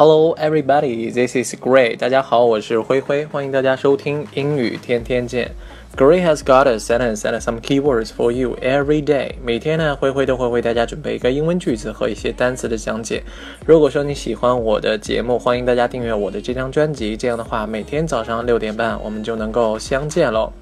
Hello, everybody. This is Gray. 大家好，我是灰灰，欢迎大家收听英语天天见。Gray has got a sentence and some keywords for you every day. 每天呢，灰灰都会为大家准备一个英文句子和一些单词的讲解。如果说你喜欢我的节目，欢迎大家订阅我的这张专辑。这样的话，每天早上六点半我们就能够相见喽。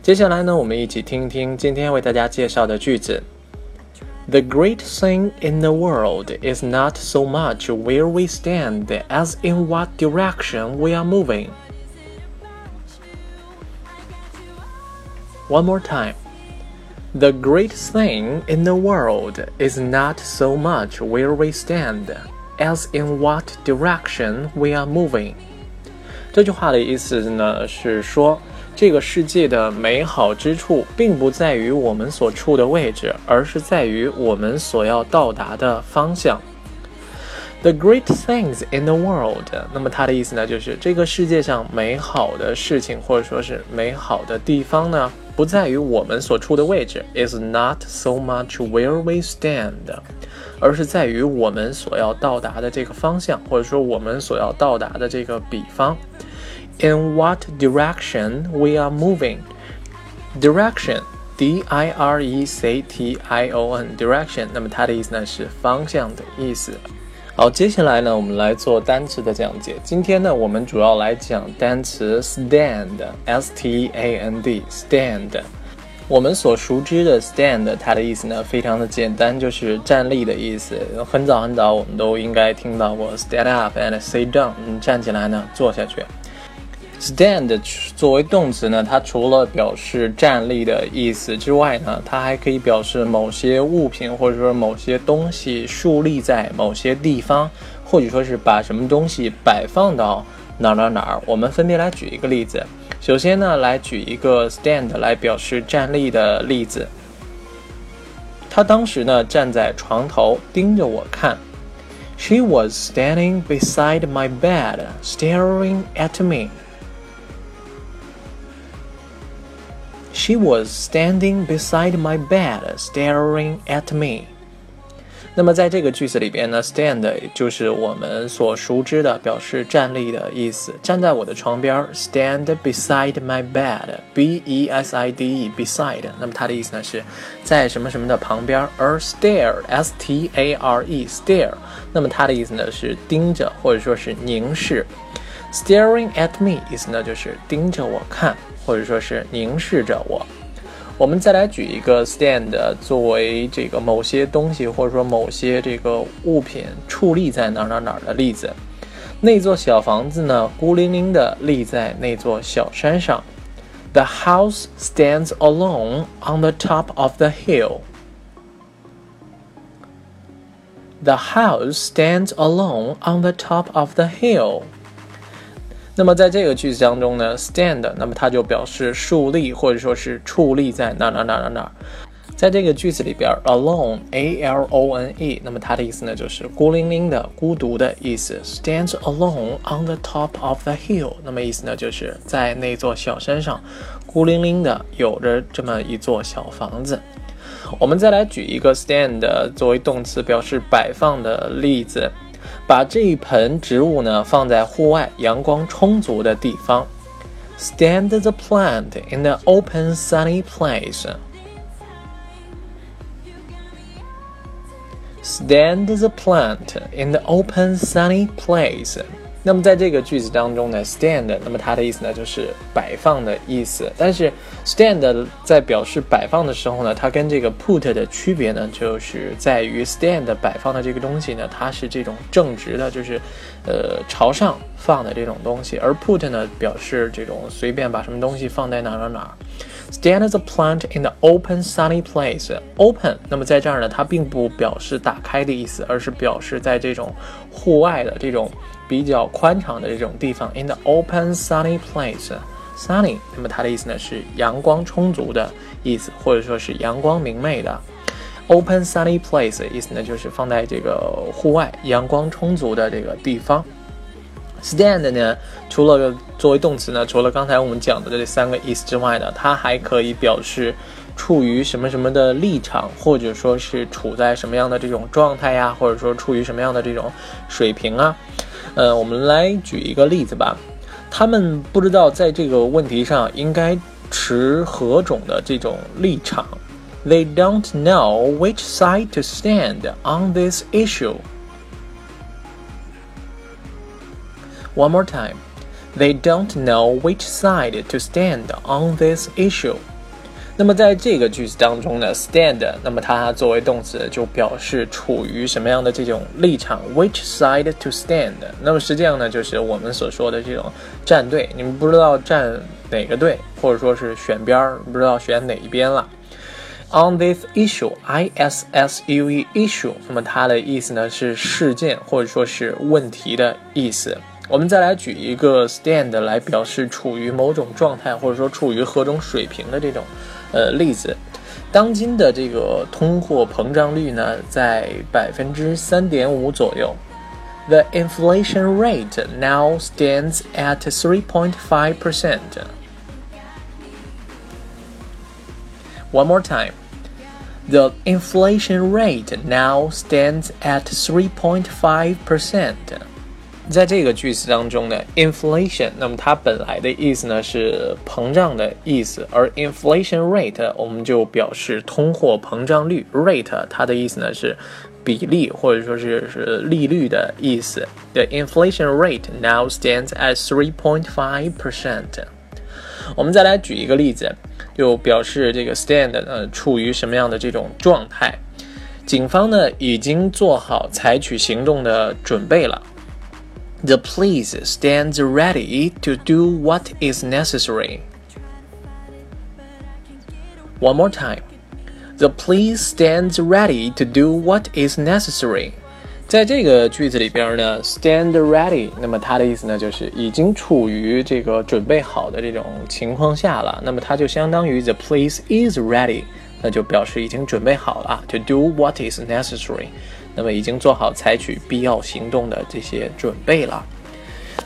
接下来呢，我们一起听一听今天为大家介绍的句子。The great thing in the world is not so much where we stand as in what direction we are moving. One more time. The great thing in the world is not so much where we stand as in what direction we are moving. 这句话的意思呢是说。 这个世界的美好之处，并不在于我们所处的位置，而是在于我们所要到达的方向。The great things in the world，那么它的意思呢，就是这个世界上美好的事情，或者说是美好的地方呢，不在于我们所处的位置，is not so much where we stand，而是在于我们所要到达的这个方向，或者说我们所要到达的这个彼方。In what direction we are moving. Direction, D I R E C T I O N, direction。那么它的意思呢是方向的意思。好，接下来呢我们来做单词的讲解。今天呢我们主要来讲单词 stand, S T A N D, stand。我们所熟知的 stand，它的意思呢非常的简单，就是站立的意思。很早很早我们都应该听到过 stand up and sit down，站起来呢坐下去。Stand 作为动词呢，它除了表示站立的意思之外呢，它还可以表示某些物品或者说某些东西竖立在某些地方，或者说是把什么东西摆放到哪哪哪儿。我们分别来举一个例子。首先呢，来举一个 stand 来表示站立的例子。他当时呢站在床头盯着我看。She was standing beside my bed, staring at me. She was standing beside my bed, staring at me. 那么在这个句子里边呢，stand 就是我们所熟知的表示站立的意思。站在我的床边，stand beside my bed，b e s i d e，beside。那么它的意思呢是在什么什么的旁边。而 stare，s t a r e，stare。那么它的意思呢是盯着或者说是凝视。 Staring at me 意思呢就是盯着我看。或者说是凝视着我。我们再来举一个 stand 作为这个某些东西或者说某些这个物品矗立在哪哪哪的例子。那座小房子呢，孤零零的立在那座小山上。The house stands alone on the top of the hill. The house stands alone on the top of the hill. 那么在这个句子当中呢，stand，那么它就表示竖立或者说是矗立在哪哪哪哪哪。在这个句子里边，alone，a l o n e，那么它的意思呢就是孤零零的、孤独的意思。Stands alone on the top of the hill，那么意思呢就是在那座小山上，孤零零的有着这么一座小房子。我们再来举一个 stand 作为动词表示摆放的例子。把这一盆植物呢放在户外阳光充足的地方。Stand the plant in the open sunny place. Stand the plant in the open sunny place. 那么在这个句子当中呢，stand，那么它的意思呢就是摆放的意思。但是 stand 在表示摆放的时候呢，它跟这个 put 的区别呢，就是在于 stand 摆放的这个东西呢，它是这种正直的，就是呃朝上放的这种东西，而 put 呢表示这种随便把什么东西放在哪哪哪。Stand the plant in the open sunny place. Open，那么在这儿呢，它并不表示打开的意思，而是表示在这种户外的这种。比较宽敞的这种地方，in the open sunny place，sunny，那么它的意思呢是阳光充足的意思，或者说是阳光明媚的。open sunny place 意思呢就是放在这个户外阳光充足的这个地方。Stand 呢，除了作为动词呢，除了刚才我们讲的这三个意思之外呢，它还可以表示处于什么什么的立场，或者说是处在什么样的这种状态呀，或者说处于什么样的这种水平啊。呃，我们来举一个例子吧。他们不知道在这个问题上应该持何种的这种立场。They don't know which side to stand on this issue. One more time. They don't know which side to stand on this issue. 那么在这个句子当中呢，stand，那么它作为动词就表示处于什么样的这种立场？Which side to stand？那么实际上呢，就是我们所说的这种站队。你们不知道站哪个队，或者说是选边儿，不知道选哪一边了。On this issue，I S S U E issue，那么它的意思呢是事件或者说是问题的意思。我们再来举一个 stand 来表示处于某种状态或者说处于何种水平的这种。呃，例子，当今的这个通货膨胀率呢，在百分之三点五左右。The inflation rate now stands at three point five percent. One more time. The inflation rate now stands at 3.5%. 在这个句子当中呢，inflation，那么它本来的意思呢是膨胀的意思，而 inflation rate 我们就表示通货膨胀率，rate 它的意思呢是比例或者说是是利率的意思。The inflation rate now stands at three point five percent。我们再来举一个例子，就表示这个 stand 呃处于什么样的这种状态。警方呢已经做好采取行动的准备了。The police stands ready to do what is necessary. One more time. The police stands ready to do what is necessary. 在这个句子里边呢，stand ready，那么它的意思呢就是已经处于这个准备好的这种情况下了。那么它就相当于 the police is ready，那就表示已经准备好了 to do what is necessary。 那么已经做好采取必要行动的这些准备了。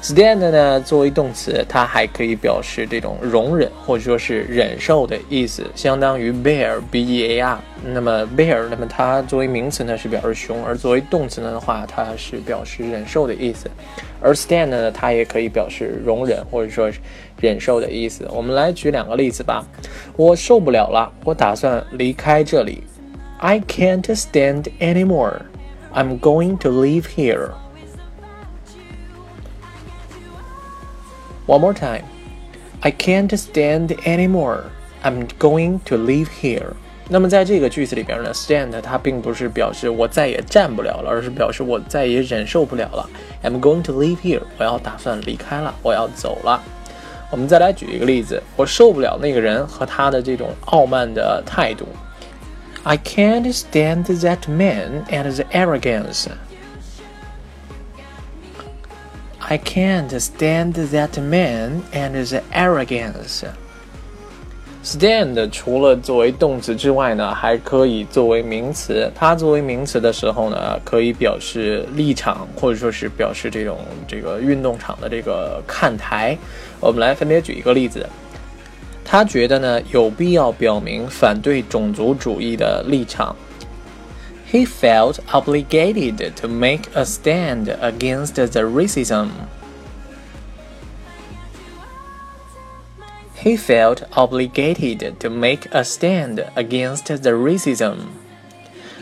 stand 呢，作为动词，它还可以表示这种容忍或者说是忍受的意思，相当于 bear，b e a r。那么 bear，那么它作为名词呢是表示熊，而作为动词呢的话，它是表示忍受的意思。而 stand 呢，它也可以表示容忍或者说是忍受的意思。我们来举两个例子吧。我受不了了，我打算离开这里。I can't stand anymore. I'm going to leave here. One more time. I can't stand anymore. I'm going to leave here. 那么在这个句子里边呢，stand 它并不是表示我再也站不了了，而是表示我再也忍受不了了。I'm going to leave here. 我要打算离开了，我要走了。我们再来举一个例子，我受不了那个人和他的这种傲慢的态度。I can't stand that man and the arrogance. I can't stand that man and his arrogance. Stand 除了作为动词之外呢，还可以作为名词。它作为名词的时候呢，可以表示立场，或者说是表示这种这个运动场的这个看台。我们来分别举一个例子。 他觉得呢，有必要表明反对种族主义的立场。He felt obligated to make a stand against the racism. He felt obligated to make a stand against the racism.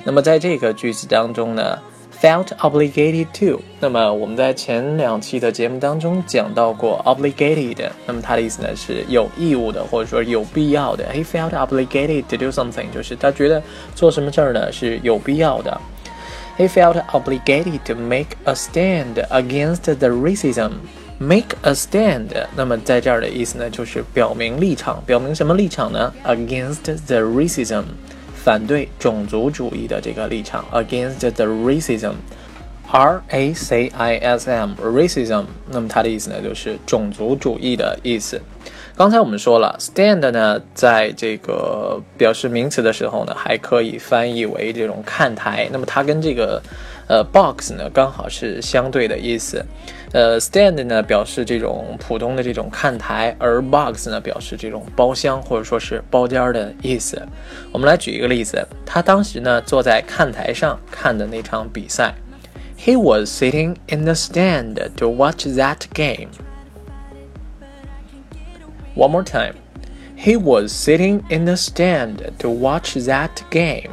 那么在这个句子当中呢 ？Felt obligated to。那么我们在前两期的节目当中讲到过 obligated，那么它的意思呢是有义务的，或者说有必要的。He felt obligated to do something，就是他觉得做什么事儿呢是有必要的。He felt obligated to make a stand against the racism. Make a stand，那么在这儿的意思呢就是表明立场，表明什么立场呢？Against the racism。 反对种族主义的这个立场，against the racism，R A C I S M，racism，那么它的意思呢就是种族主义的意思。刚才我们说了，stand 呢，在这个表示名词的时候呢，还可以翻译为这种看台。那么它跟这个呃，box 呢刚好是相对的意思，呃，stand 呢表示这种普通的这种看台，而 box 呢表示这种包厢或者说是包间的意思。我们来举一个例子，他当时呢坐在看台上看的那场比赛 He was sitting in the stand to watch that game. One more time. He was sitting in the stand to watch that game.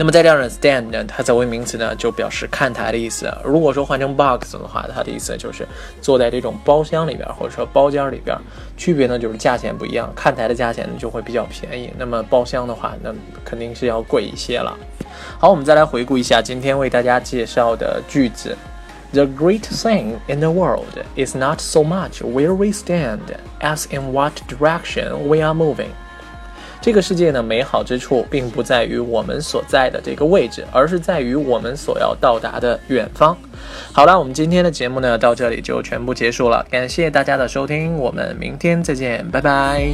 那么在这儿呢，stand 呢，它作为名词呢，就表示看台的意思。如果说换成 box 的话，它的意思就是坐在这种包厢里边，或者说包间里边。区别呢就是价钱不一样，看台的价钱呢就会比较便宜，那么包厢的话，那肯定是要贵一些了。好，我们再来回顾一下今天为大家介绍的句子。The great thing in the world is not so much where we stand as in what direction we are moving. 这个世界呢，美好之处并不在于我们所在的这个位置，而是在于我们所要到达的远方。好了，我们今天的节目呢，到这里就全部结束了，感谢大家的收听，我们明天再见，拜拜。